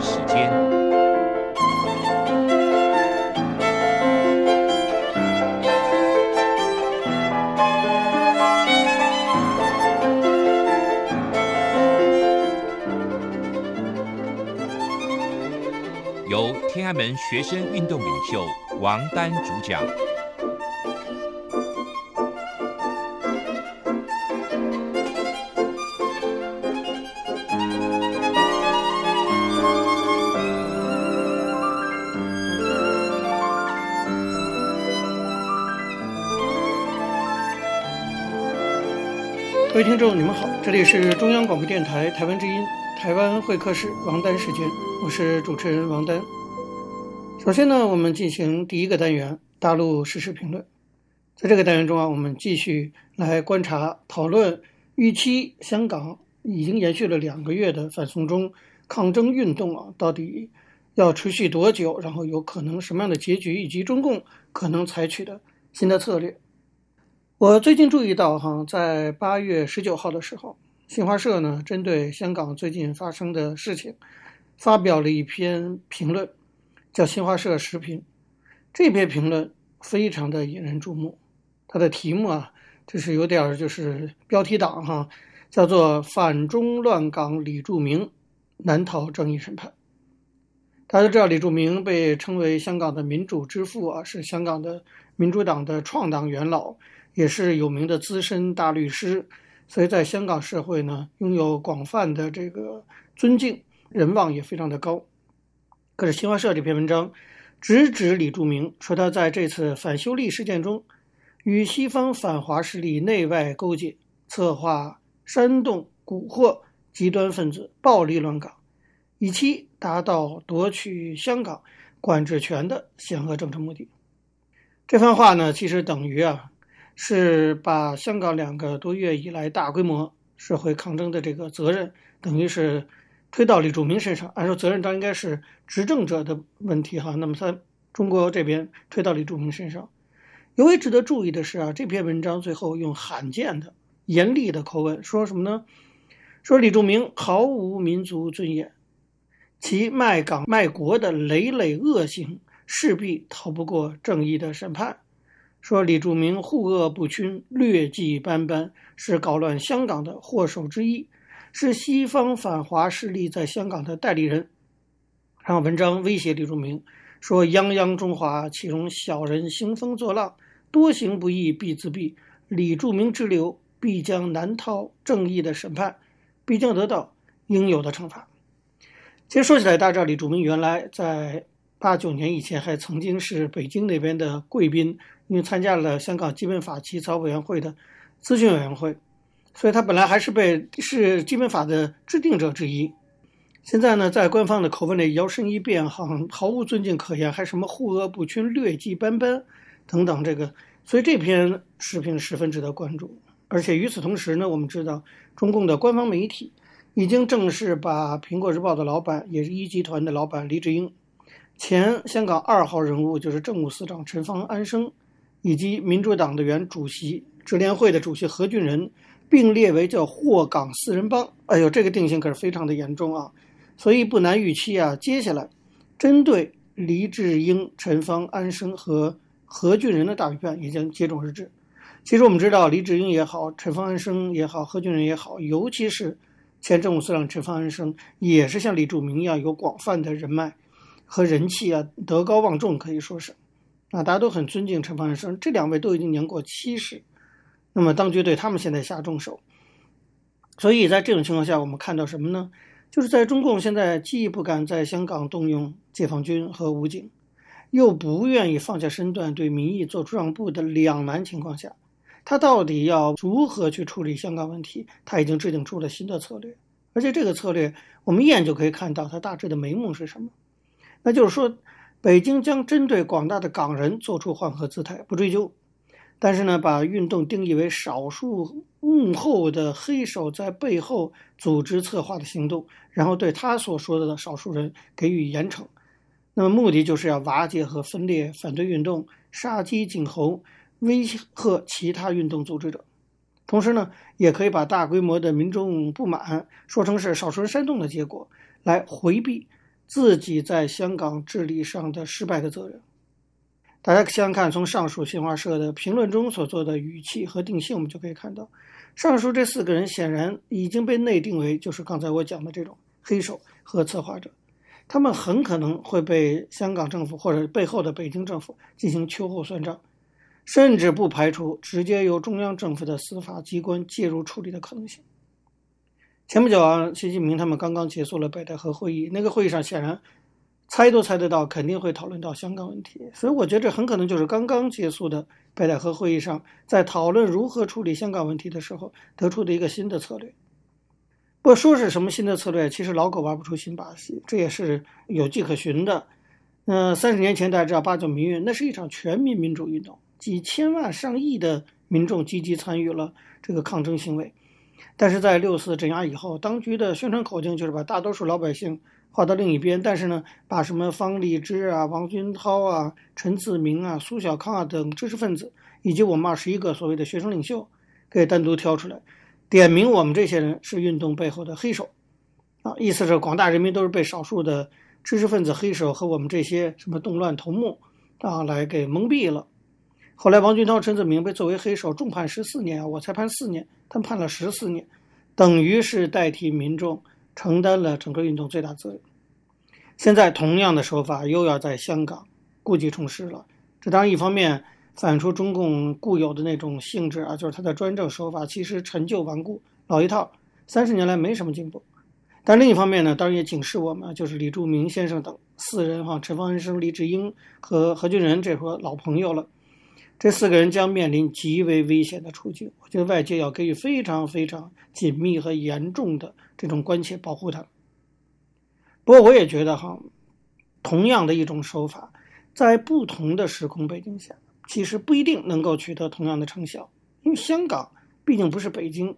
时间，由天安门学生运动领袖王丹主讲。听众，你们好，这里是中央广播电台台湾之音，台湾会客室王丹时间，我是主持人王丹。首先呢，我们进行第一个单元大陆时事评论。在这个单元中啊，我们继续来观察讨论预期香港已经延续了两个月的反送中抗争运动啊，到底要持续多久？然后有可能什么样的结局，以及中共可能采取的新的策略。我最近注意到，哈，在八月十九号的时候，新华社呢针对香港最近发生的事情，发表了一篇评论，叫《新华社时评》。这篇评论非常的引人注目，它的题目啊，就是有点就是标题党哈，叫做“反中乱港李柱铭难逃正义审判”。大家都知道，李柱铭被称为香港的民主之父啊，是香港的民主党的创党元老。也是有名的资深大律师，所以在香港社会呢，拥有广泛的这个尊敬，人望也非常的高。可是新华社这篇文章直指李柱铭，说他在这次反修例事件中，与西方反华势力内外勾结，策划煽动蛊惑极端分子暴力乱港，以期达到夺取香港管制权的险恶政治目的。这番话呢，其实等于啊。是把香港两个多月以来大规模社会抗争的这个责任，等于是推到李柱铭身上。按说责任当应该是执政者的问题哈，那么在中国这边推到李柱铭身上。尤为值得注意的是啊，这篇文章最后用罕见的严厉的口吻说什么呢？说李柱铭毫无民族尊严，其卖港卖国的累累恶行势必逃不过正义的审判。说李柱铭护恶不均、劣迹斑斑，是搞乱香港的祸首之一，是西方反华势力在香港的代理人。然后文章威胁李柱铭说：“泱泱中华，岂容小人兴风作浪？多行不义必自毙。李柱铭之流必将难逃正义的审判，必将得到应有的惩罚。”其实说起来，大家知道李柱铭原来在八九年以前还曾经是北京那边的贵宾。因为参加了香港基本法起草委员会的咨询委员会，所以他本来还是被是基本法的制定者之一。现在呢，在官方的口吻里摇身一变，好像毫无尊敬可言，还什么护恶不均、劣迹斑斑等等。这个，所以这篇视频十分值得关注。而且与此同时呢，我们知道中共的官方媒体已经正式把《苹果日报》的老板，也是一集团的老板黎智英，前香港二号人物就是政务司长陈方安生。以及民主党的原主席、直联会的主席何俊仁，并列为叫“祸港四人帮”。哎呦，这个定性可是非常的严重啊！所以不难预期啊，接下来针对黎智英、陈方安生和何俊仁的大批判也将接踵而至。其实我们知道，黎智英也好，陈方安生也好，何俊仁也好，尤其是前政务司长陈方安生，也是像李柱铭一样有广泛的人脉和人气啊，德高望重，可以说是。啊，大家都很尊敬陈方安生，这两位都已经年过七十，那么当局对他们现在下重手，所以在这种情况下，我们看到什么呢？就是在中共现在既不敢在香港动用解放军和武警，又不愿意放下身段对民意做出让步的两难情况下，他到底要如何去处理香港问题？他已经制定出了新的策略，而且这个策略我们一眼就可以看到它大致的眉目是什么，那就是说。北京将针对广大的港人做出缓和姿态，不追究，但是呢，把运动定义为少数幕后的黑手在背后组织策划的行动，然后对他所说的少数人给予严惩。那么目的就是要瓦解和分裂反对运动，杀鸡儆猴，威吓其他运动组织者。同时呢，也可以把大规模的民众不满说成是少数人煽动的结果，来回避。自己在香港治理上的失败的责任。大家想想看，从上述新华社的评论中所做的语气和定性，我们就可以看到，上述这四个人显然已经被内定为就是刚才我讲的这种黑手和策划者，他们很可能会被香港政府或者背后的北京政府进行秋后算账。甚至不排除直接由中央政府的司法机关介入处理的可能性。前不久啊，习近平他们刚刚结束了北戴河会议，那个会议上显然猜都猜得到，肯定会讨论到香港问题。所以我觉得这很可能就是刚刚结束的北戴河会议上，在讨论如何处理香港问题的时候得出的一个新的策略。不说是什么新的策略，其实老狗玩不出新把戏，这也是有迹可循的。嗯、三十年前大家知道八九民运，那是一场全民民主运动。几千万上亿的民众积极参与了这个抗争行为，但是在六四镇压以后，当局的宣传口径就是把大多数老百姓划到另一边，但是呢，把什么方励之啊、王军涛啊、陈自明啊、苏小康啊等知识分子，以及我们二十一个所谓的学生领袖，给单独挑出来，点名我们这些人是运动背后的黑手，啊，意思是广大人民都是被少数的知识分子黑手和我们这些什么动乱头目啊来给蒙蔽了。后来，王军涛、陈子明被作为黑手重判十四年啊，我才判四年，他判了十四年，等于是代替民众承担了整个运动最大责任。现在同样的手法又要在香港故技重施了，这当然一方面反映出中共固有的那种性质啊，就是他的专政手法其实陈旧顽固、老一套，三十年来没什么进步。但另一方面呢，当然也警示我们，就是李柱铭先生等四人哈，陈方恩生、李志英和何俊仁这伙老朋友了。这四个人将面临极为危险的处境，我觉得外界要给予非常非常紧密和严重的这种关切保护他们。不过，我也觉得哈，同样的一种手法，在不同的时空背景下，其实不一定能够取得同样的成效，因为香港毕竟不是北京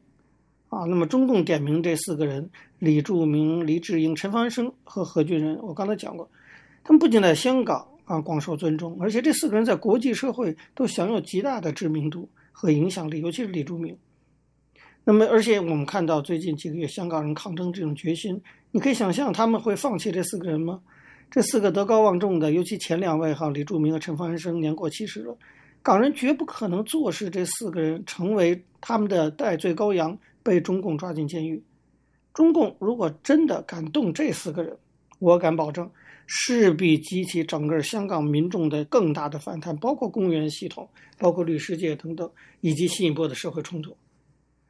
啊。那么，中共点名这四个人：李柱铭、黎智英、陈方生和何俊仁，我刚才讲过，他们不仅在香港。啊，广受尊重，而且这四个人在国际社会都享有极大的知名度和影响力，尤其是李柱铭。那么，而且我们看到最近几个月香港人抗争这种决心，你可以想象他们会放弃这四个人吗？这四个德高望重的，尤其前两位哈，李柱铭和陈方安生年过七十了，港人绝不可能坐视这四个人成为他们的代罪羔羊，被中共抓进监狱。中共如果真的敢动这四个人，我敢保证。势必激起整个香港民众的更大的反弹，包括公务员系统、包括律师界等等，以及新一波的社会冲突。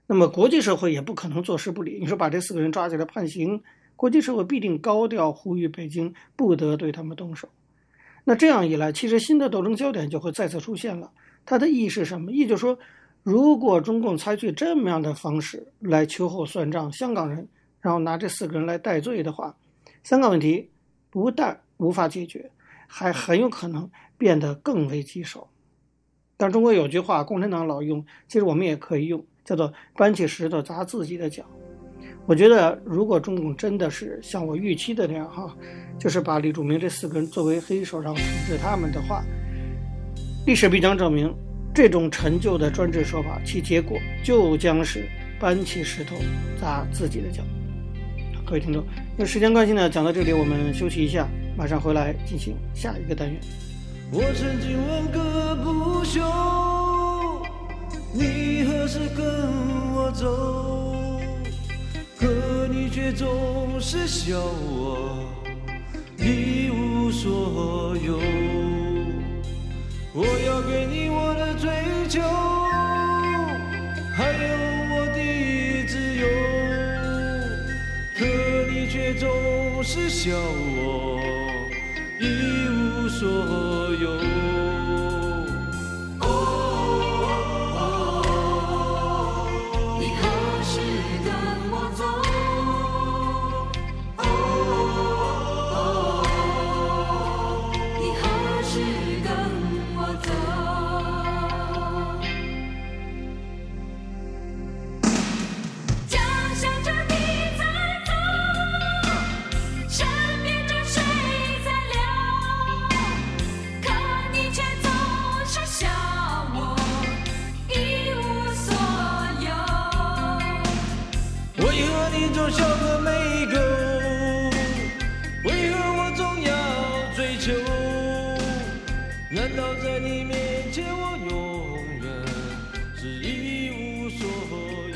那么国际社会也不可能坐视不理。你说把这四个人抓起来判刑，国际社会必定高调呼吁北京不得对他们动手。那这样一来，其实新的斗争焦点就会再次出现了。它的意义是什么？意义就是说，如果中共采取这么样的方式来秋后算账香港人，然后拿这四个人来戴罪的话，香港问题。不但无法解决，还很有可能变得更为棘手。但中国有句话，共产党老用，其实我们也可以用，叫做“搬起石头砸自己的脚”。我觉得，如果中共真的是像我预期的那样，哈，就是把李柱铭这四个人作为黑手，然后处置他们的话，历史必将证明，这种陈旧的专制说法，其结果就将是搬起石头砸自己的脚。各位听众，那时间关系呢，讲到这里，我们休息一下，马上回来进行下一个单元。我曾经问个不休，你何时跟我走？可你却总是笑我一无所有。我要给你我的追求，还有。你总是笑我一无所有。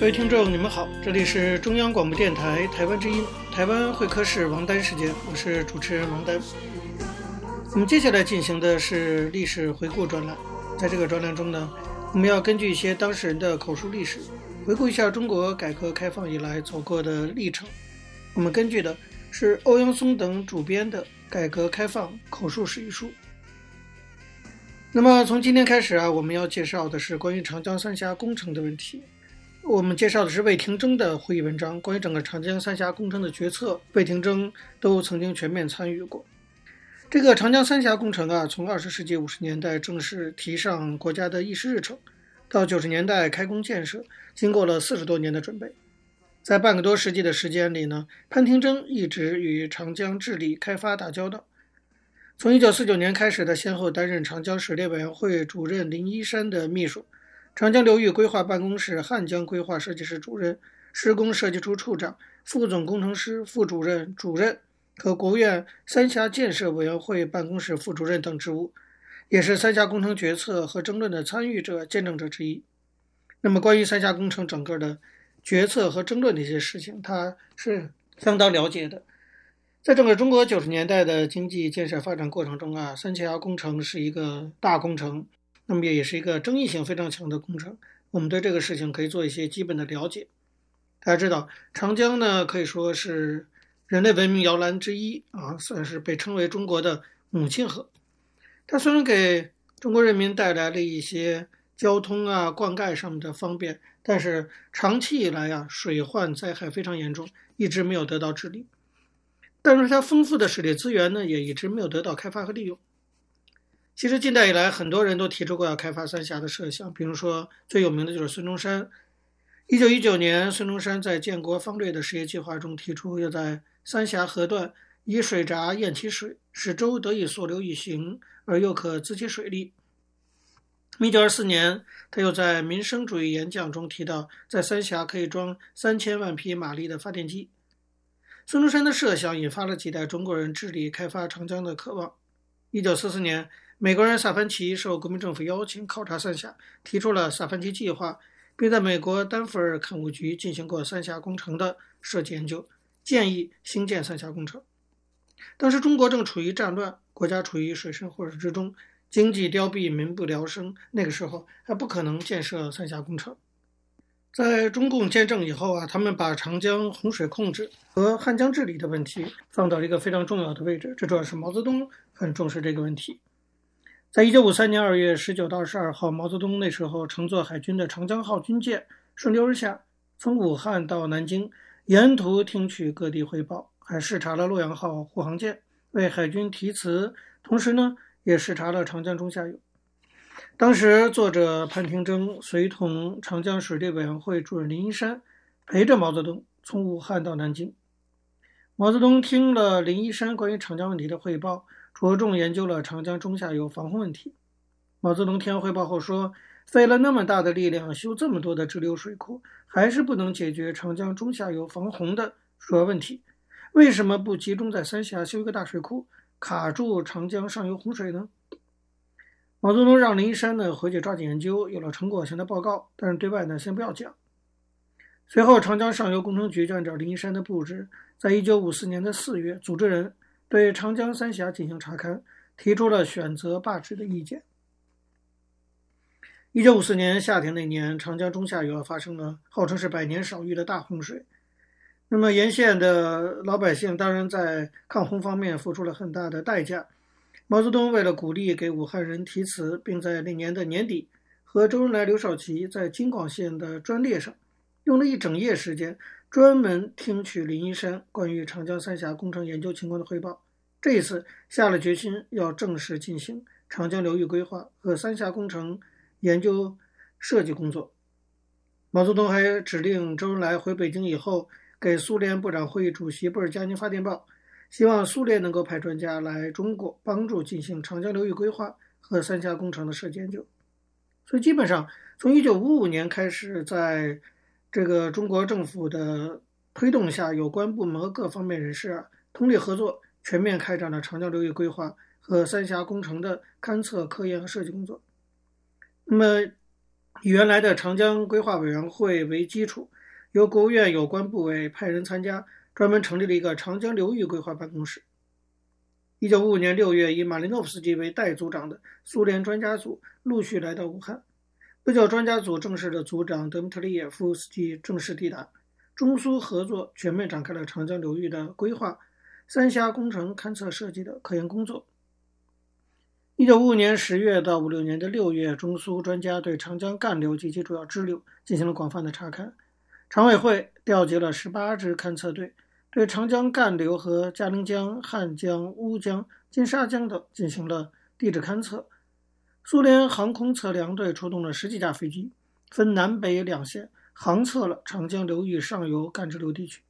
各位听众，你们好，这里是中央广播电台台湾之音，台湾会客室王丹时间，我是主持人王丹。我们接下来进行的是历史回顾专栏，在这个专栏中呢，我们要根据一些当事人的口述历史，回顾一下中国改革开放以来走过的历程。我们根据的是欧阳松等主编的《改革开放口述史》一书。那么从今天开始啊，我们要介绍的是关于长江三峡工程的问题。我们介绍的是魏廷征的会议文章，关于整个长江三峡工程的决策，魏廷征都曾经全面参与过。这个长江三峡工程啊，从二十世纪五十年代正式提上国家的议事日程，到九十年代开工建设，经过了四十多年的准备。在半个多世纪的时间里呢，潘廷征一直与长江治理开发打交道。从一九四九年开始，他先后担任长江水利委员会主任林一山的秘书。长江流域规划办公室汉江规划设计室主任、施工设计处处长、副总工程师、副主任、主任和国务院三峡建设委员会办公室副主任等职务，也是三峡工程决策和争论的参与者、见证者之一。那么，关于三峡工程整个的决策和争论的一些事情，他是相当了解的。在整个中国九十年代的经济建设发展过程中啊，三峡工程是一个大工程。那么也是一个争议性非常强的工程，我们对这个事情可以做一些基本的了解。大家知道，长江呢可以说是人类文明摇篮之一啊，算是被称为中国的母亲河。它虽然给中国人民带来了一些交通啊、灌溉上面的方便，但是长期以来啊，水患灾害非常严重，一直没有得到治理。但是它丰富的水利资源呢，也一直没有得到开发和利用。其实近代以来，很多人都提出过要开发三峡的设想，比如说最有名的就是孙中山。一九一九年，孙中山在建国方略的实业计划中提出，要在三峡河段以水闸堰其水，使舟得以溯流以行，而又可资其水利。一九二四年，他又在民生主义演讲中提到，在三峡可以装三千万匹马力的发电机。孙中山的设想引发了几代中国人治理开发长江的渴望。一九四四年。美国人萨凡奇受国民政府邀请考察三峡，提出了萨凡奇计划，并在美国丹佛尔勘务局进行过三峡工程的设计研究，建议兴建三峡工程。当时中国正处于战乱，国家处于水深火热之中，经济凋敝，民不聊生。那个时候还不可能建设三峡工程。在中共建政以后啊，他们把长江洪水控制和汉江治理的问题放到了一个非常重要的位置。这主要是毛泽东很重视这个问题。在一九五三年二月十九到二十二号，毛泽东那时候乘坐海军的长江号军舰顺流而下，从武汉到南京，沿途听取各地汇报，还视察了洛阳号护航舰，为海军题词，同时呢，也视察了长江中下游。当时作者潘廷征随同长江水利委员会主任林一山，陪着毛泽东从武汉到南京。毛泽东听了林一山关于长江问题的汇报。着重研究了长江中下游防洪问题。毛泽东听完汇报后说：“费了那么大的力量修这么多的支流水库，还是不能解决长江中下游防洪的主要问题。为什么不集中在三峡修一个大水库，卡住长江上游洪水呢？”毛泽东让林一山呢回去抓紧研究，有了成果向他报告，但是对外呢先不要讲。随后，长江上游工程局就按照林一山的布置，在一九五四年的四月组织人。对长江三峡进行查勘，提出了选择罢置的意见。一九五四年夏天那年，长江中下游发生了号称是百年少遇的大洪水。那么沿线的老百姓当然在抗洪方面付出了很大的代价。毛泽东为了鼓励给武汉人题词，并在那年的年底和周恩来、刘少奇在京广线的专列上，用了一整夜时间。专门听取林一山关于长江三峡工程研究情况的汇报，这一次下了决心要正式进行长江流域规划和三峡工程研究设计工作。毛泽东还指令周恩来回北京以后，给苏联部长会议主席布尔加宁发电报，希望苏联能够派专家来中国帮助进行长江流域规划和三峡工程的设计研究。所以基本上从一九五五年开始，在这个中国政府的推动下，有关部门和各方面人士啊，通力合作，全面开展了长江流域规划和三峡工程的勘测、科研和设计工作。那么，以原来的长江规划委员会为基础，由国务院有关部委派人参加，专门成立了一个长江流域规划办公室。一九五五年六月，以马林诺夫斯基为代组长的苏联专家组陆续来到武汉。不久，专家组正式的组长德米特里耶夫斯基正式抵达，中苏合作全面展开了长江流域的规划、三峡工程勘测设计的科研工作。一九五五年十月到五六年的六月，中苏专家对长江干流及其主要支流进行了广泛的查勘。常委会调集了十八支勘测队，对长江干流和嘉陵江、汉江、乌江、金沙江等进行了地质勘测。苏联航空测量队出动了十几架飞机，分南北两线航测了长江流域上游干支流地区。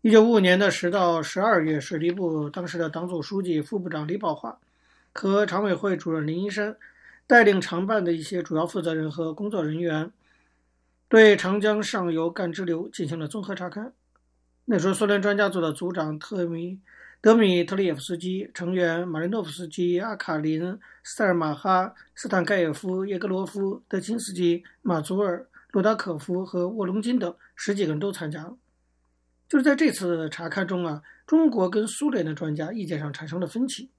一九五五年的十到十二月，水利部当时的党组书记、副部长李宝华和常委会主任林一山带领常办的一些主要负责人和工作人员。对长江上游干支流进行了综合查勘。那时候，苏联专家组的组长特米德米特里耶夫斯基、成员马林诺夫斯基、阿卡林、斯泰尔马哈、斯坦盖耶夫、叶格罗夫、德钦斯基、马祖尔、罗达可夫和沃龙金等十几个人都参加了。就是在这次查看中啊，中国跟苏联的专家意见上产生了分歧。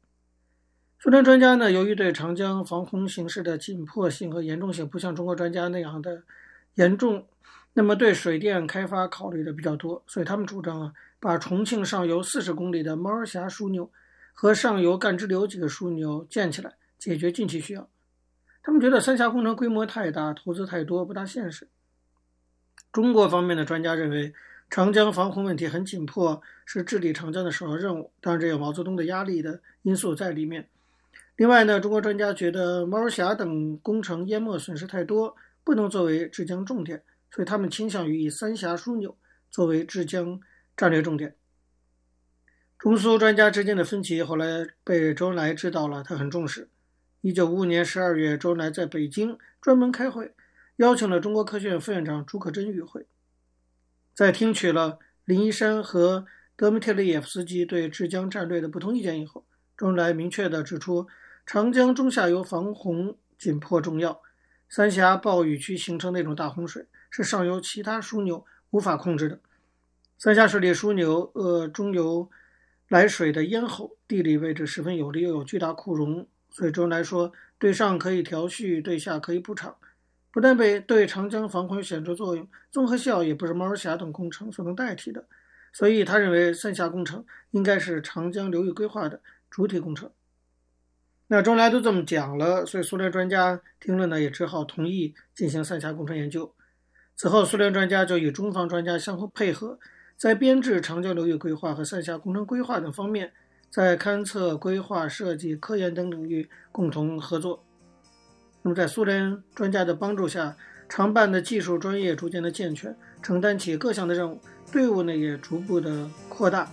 苏联专家呢，由于对长江防洪形势的紧迫性和严重性不像中国专家那样的。严重，那么对水电开发考虑的比较多，所以他们主张啊，把重庆上游四十公里的猫儿峡枢纽和上游干支流几个枢纽建起来，解决近期需要。他们觉得三峡工程规模太大，投资太多，不大现实。中国方面的专家认为，长江防洪问题很紧迫，是治理长江的首要任务。当然，这有毛泽东的压力的因素在里面。另外呢，中国专家觉得猫儿峡等工程淹没损失太多。不能作为治江重点，所以他们倾向于以三峡枢纽作为治江战略重点。中苏专家之间的分歧后来被周恩来知道了，他很重视。一九五五年十二月，周恩来在北京专门开会，邀请了中国科学院副院长朱可桢与会。在听取了林一山和德米特里耶夫斯基对治江战略的不同意见以后，周恩来明确地指出，长江中下游防洪紧迫重要。三峡暴雨区形成那种大洪水，是上游其他枢纽无法控制的。三峡水利枢纽呃中游来水的咽喉，地理位置十分有利，又有巨大库容，所以周恩来说，对上可以调蓄，对下可以补偿，不但被对长江防洪有显著作用，综合效也不是猫儿峡等工程所能代替的。所以他认为三峡工程应该是长江流域规划的主体工程。那周恩来都这么讲了，所以苏联专家听了呢，也只好同意进行三峡工程研究。此后，苏联专家就与中方专家相互配合，在编制长江流域规划和三峡工程规划等方面，在勘测、规划、设计、科研等领域共同合作。那么，在苏联专家的帮助下，常办的技术专业逐渐的健全，承担起各项的任务，队伍呢也逐步的扩大。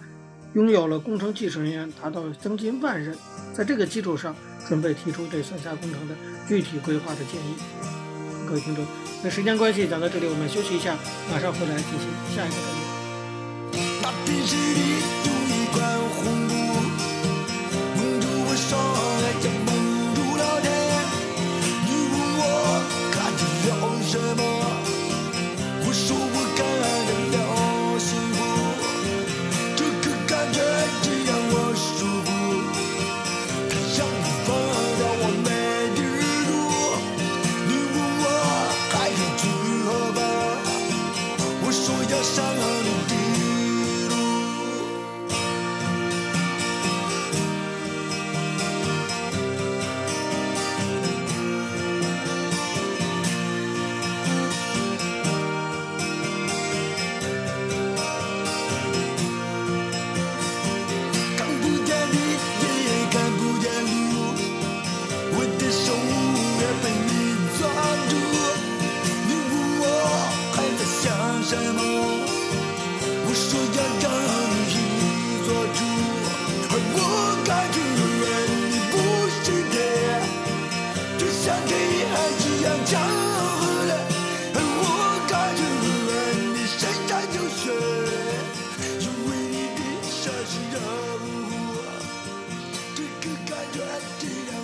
拥有了工程技术人员达到将近万人，在这个基础上，准备提出对三峡工程的具体规划的建议。各位听众，那时间关系讲到这里，我们休息一下，马上回来进行下一个单元。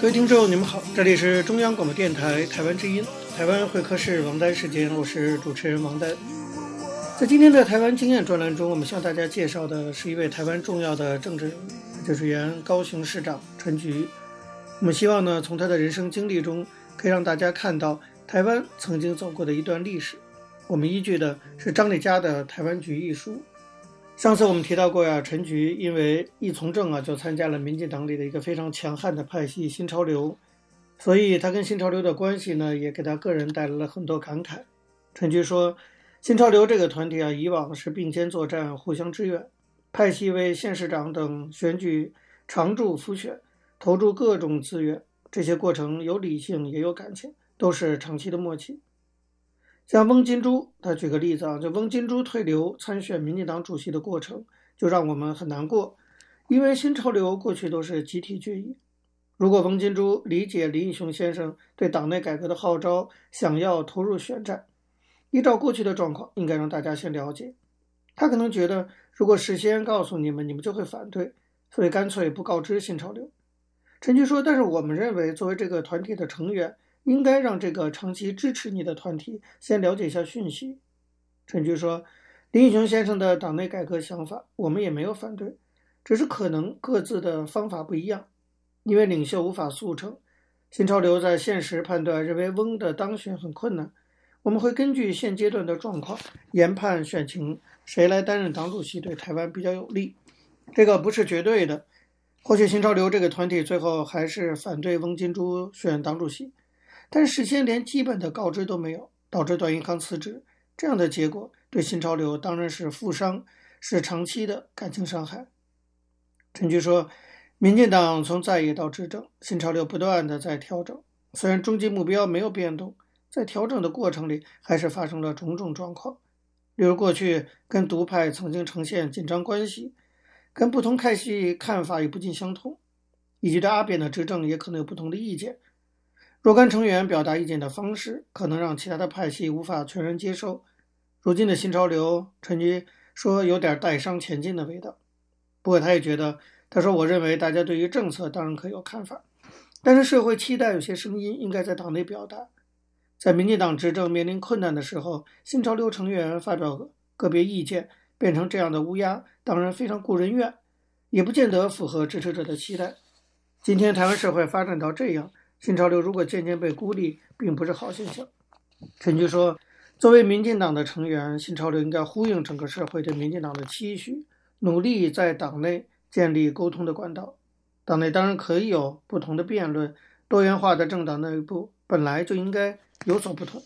各位听众，你们好，这里是中央广播电台台湾之音，台湾会客室王丹时间，我是主持人王丹。在今天的台湾经验专栏中，我们向大家介绍的是一位台湾重要的政治人物，就是原高雄市长陈菊。我们希望呢，从他的人生经历中，可以让大家看到台湾曾经走过的一段历史。我们依据的是张丽佳的《台湾局》一书。上次我们提到过呀，陈菊因为一从政啊，就参加了民进党里的一个非常强悍的派系新潮流，所以他跟新潮流的关系呢，也给他个人带来了很多感慨。陈菊说。新潮流这个团体啊，以往是并肩作战、互相支援，派系为县市长等选举常驻辅选，投注各种资源。这些过程有理性也有感情，都是长期的默契。像翁金珠，他举个例子啊，就翁金珠退流参选民进党主席的过程，就让我们很难过，因为新潮流过去都是集体决议。如果翁金珠理解林义雄先生对党内改革的号召，想要投入选战。依照过去的状况，应该让大家先了解。他可能觉得，如果事先告诉你们，你们就会反对，所以干脆不告知新潮流。陈菊说：“但是我们认为，作为这个团体的成员，应该让这个长期支持你的团体先了解一下讯息。”陈菊说：“林义雄先生的党内改革想法，我们也没有反对，只是可能各自的方法不一样，因为领袖无法速成。新潮流在现实判断认为翁的当选很困难。”我们会根据现阶段的状况研判选情，谁来担任党主席对台湾比较有利。这个不是绝对的。或许新潮流这个团体最后还是反对翁金珠选党主席，但事先连基本的告知都没有，导致段宜康辞职，这样的结果对新潮流当然是负伤，是长期的感情伤害。陈菊说，民进党从在野到执政，新潮流不断的在调整，虽然终极目标没有变动。在调整的过程里，还是发生了种种状况，例如过去跟独派曾经呈现紧张关系，跟不同派系看法也不尽相同，以及对阿扁的执政也可能有不同的意见。若干成员表达意见的方式，可能让其他的派系无法全然接受。如今的新潮流，陈菊说有点带伤前进的味道。不过他也觉得，他说：“我认为大家对于政策当然可以有看法，但是社会期待有些声音应该在党内表达。”在民进党执政面临困难的时候，新潮流成员发表个别意见，变成这样的乌鸦，当然非常顾人怨，也不见得符合支持者的期待。今天台湾社会发展到这样，新潮流如果渐渐被孤立，并不是好现象。陈菊说，作为民进党的成员，新潮流应该呼应整个社会对民进党的期许，努力在党内建立沟通的管道。党内当然可以有不同的辩论，多元化的政党内部本来就应该。有所不同，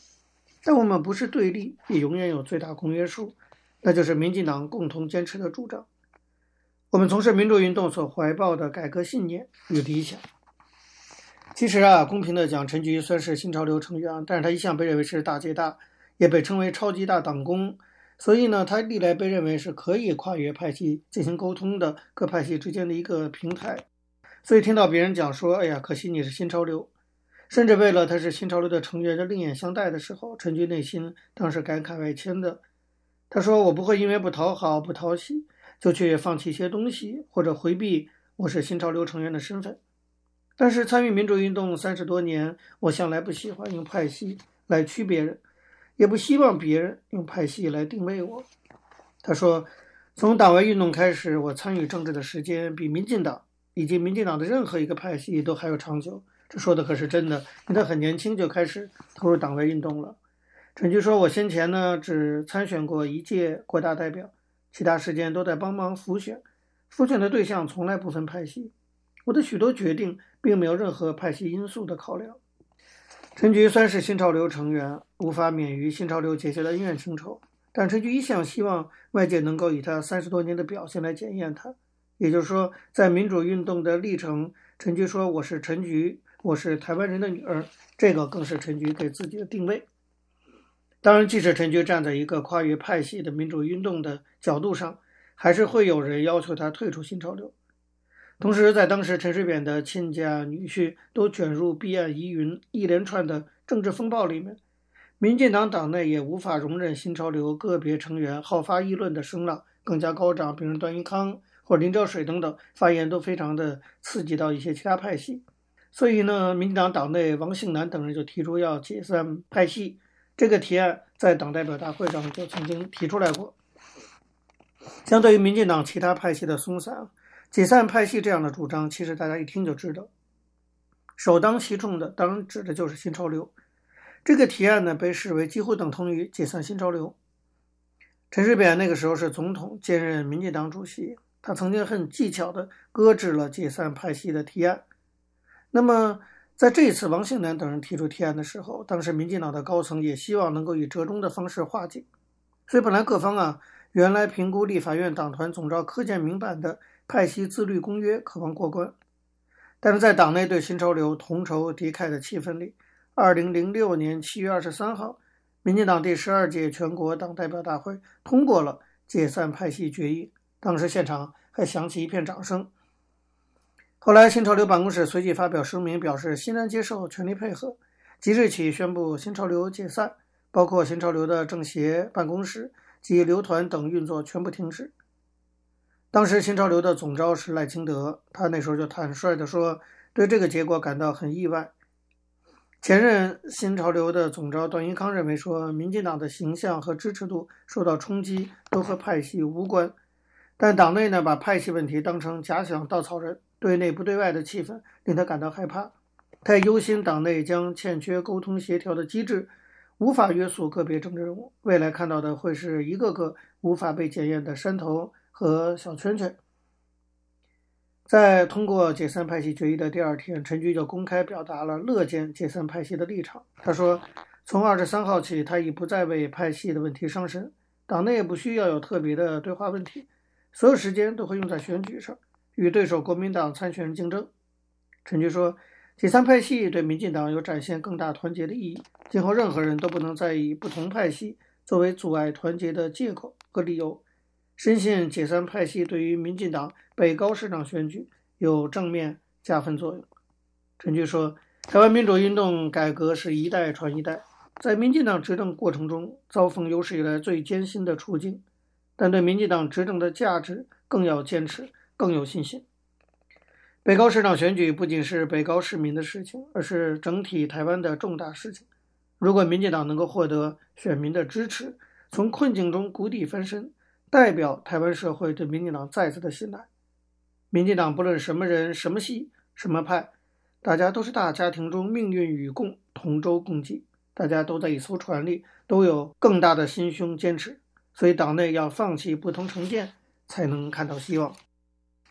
但我们不是对立，也永远有最大公约数，那就是民进党共同坚持的主张。我们从事民主运动所怀抱的改革信念与理想。其实啊，公平的讲，陈菊算是新潮流成员，但是他一向被认为是大姐大，也被称为超级大党工，所以呢，他历来被认为是可以跨越派系进行沟通的各派系之间的一个平台。所以听到别人讲说，哎呀，可惜你是新潮流。甚至为了他是新潮流的成员，就另眼相待的时候，陈菊内心当时感慨万千的。他说：“我不会因为不讨好、不讨喜，就去放弃一些东西，或者回避我是新潮流成员的身份。但是参与民主运动三十多年，我向来不喜欢用派系来区别人，也不希望别人用派系来定位我。”他说：“从党外运动开始，我参与政治的时间比民进党以及民进党的任何一个派系都还要长久。”这说的可是真的，因为他很年轻就开始投入党外运动了。陈菊说：“我先前呢只参选过一届国大代表，其他时间都在帮忙辅选，辅选的对象从来不分派系，我的许多决定并没有任何派系因素的考量。”陈菊虽是新潮流成员，无法免于新潮流结下的恩怨情仇，但陈菊一向希望外界能够以他三十多年的表现来检验他。也就是说，在民主运动的历程，陈菊说：“我是陈菊。”我是台湾人的女儿，这个更是陈菊给自己的定位。当然，即使陈菊站在一个跨越派系的民主运动的角度上，还是会有人要求他退出新潮流。同时，在当时陈水扁的亲家女婿都卷入弊案疑云一连串的政治风暴里面，民进党党内也无法容忍新潮流个别成员好发议论的声浪更加高涨，比如段宜康或林哲水等等发言都非常的刺激到一些其他派系。所以呢，民进党党内王庆南等人就提出要解散派系，这个提案在党代表大会上就曾经提出来过。相对于民进党其他派系的松散，解散派系这样的主张，其实大家一听就知道，首当其冲的当然指的就是新潮流。这个提案呢，被视为几乎等同于解散新潮流。陈水扁那个时候是总统，兼任民进党主席，他曾经很技巧地搁置了解散派系的提案。那么，在这一次王庆南等人提出提案的时候，当时民进党的高层也希望能够以折中的方式化解。所以本来各方啊，原来评估立法院党团总召柯建铭版的派系自律公约渴望过关，但是在党内对新潮流同仇敌忾的气氛里。二零零六年七月二十三号，民进党第十二届全国党代表大会通过了解散派系决议，当时现场还响起一片掌声。后来，新潮流办公室随即发表声明，表示欣然接受，全力配合，即日起宣布新潮流解散，包括新潮流的政协办公室及流团等运作全部停止。当时，新潮流的总召是赖清德，他那时候就坦率地说，对这个结果感到很意外。前任新潮流的总召段宜康认为说，民进党的形象和支持度受到冲击，都和派系无关。但党内呢，把派系问题当成假想稻草人，对内不对外的气氛令他感到害怕。他也忧心党内将欠缺沟通协调的机制，无法约束个别政治人物，未来看到的会是一个个无法被检验的山头和小圈圈。在通过解散派系决议的第二天，陈菊就公开表达了乐见解散派系的立场。他说：“从二十三号起，他已不再为派系的问题伤神，党内也不需要有特别的对话问题，所有时间都会用在选举上，与对手国民党参选人竞争。”陈菊说：“解散派系对民进党有展现更大团结的意义，今后任何人都不能再以不同派系作为阻碍团结的借口和理由。”深信解散派系对于民进党北高市长选举有正面加分作用。陈菊说：“台湾民主运动改革是一代传一代，在民进党执政过程中遭逢有史以来最艰辛的处境，但对民进党执政的价值更要坚持，更有信心。北高市长选举不仅是北高市民的事情，而是整体台湾的重大事情。如果民进党能够获得选民的支持，从困境中谷底翻身。”代表台湾社会对民进党再次的信赖。民进党不论什么人、什么系、什么派，大家都是大家庭中命运与共、同舟共济，大家都在一艘船里，都有更大的心胸坚持。所以党内要放弃不同成见，才能看到希望。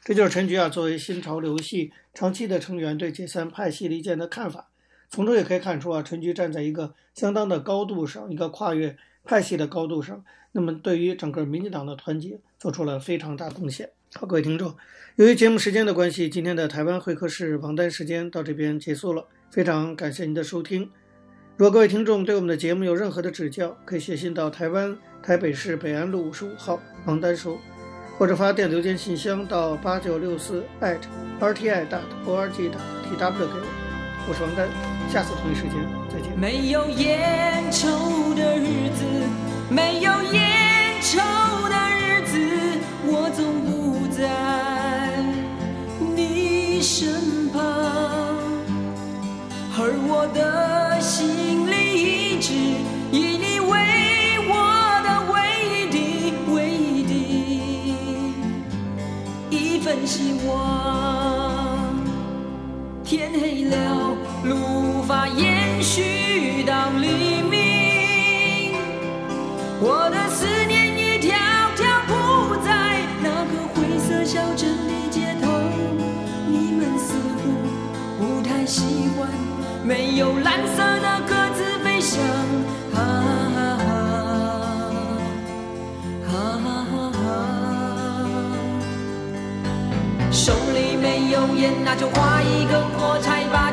这就是陈菊啊，作为新潮流系长期的成员，对解散派系离间的看法。从中也可以看出啊，陈菊站在一个相当的高度上，一个跨越派系的高度上。那么，对于整个民进党的团结做出了非常大贡献。好，各位听众，由于节目时间的关系，今天的台湾会客室王丹时间到这边结束了。非常感谢您的收听。如果各位听众对我们的节目有任何的指教，可以写信到台湾台北市北安路五十五号王丹收，或者发电邮件信箱到八九六四 @rti.org.tw 给我。我是王丹，下次同一时间再见。没有烟抽的日子。没有烟抽的日子，我总不在你身旁，而我的心里一直一份希望。天黑了，路无法延续到黎明。我的思念一条条铺在那个灰色小镇的街头，你们似乎不太习惯没有蓝色的鸽子飞翔，那就划一根火柴吧，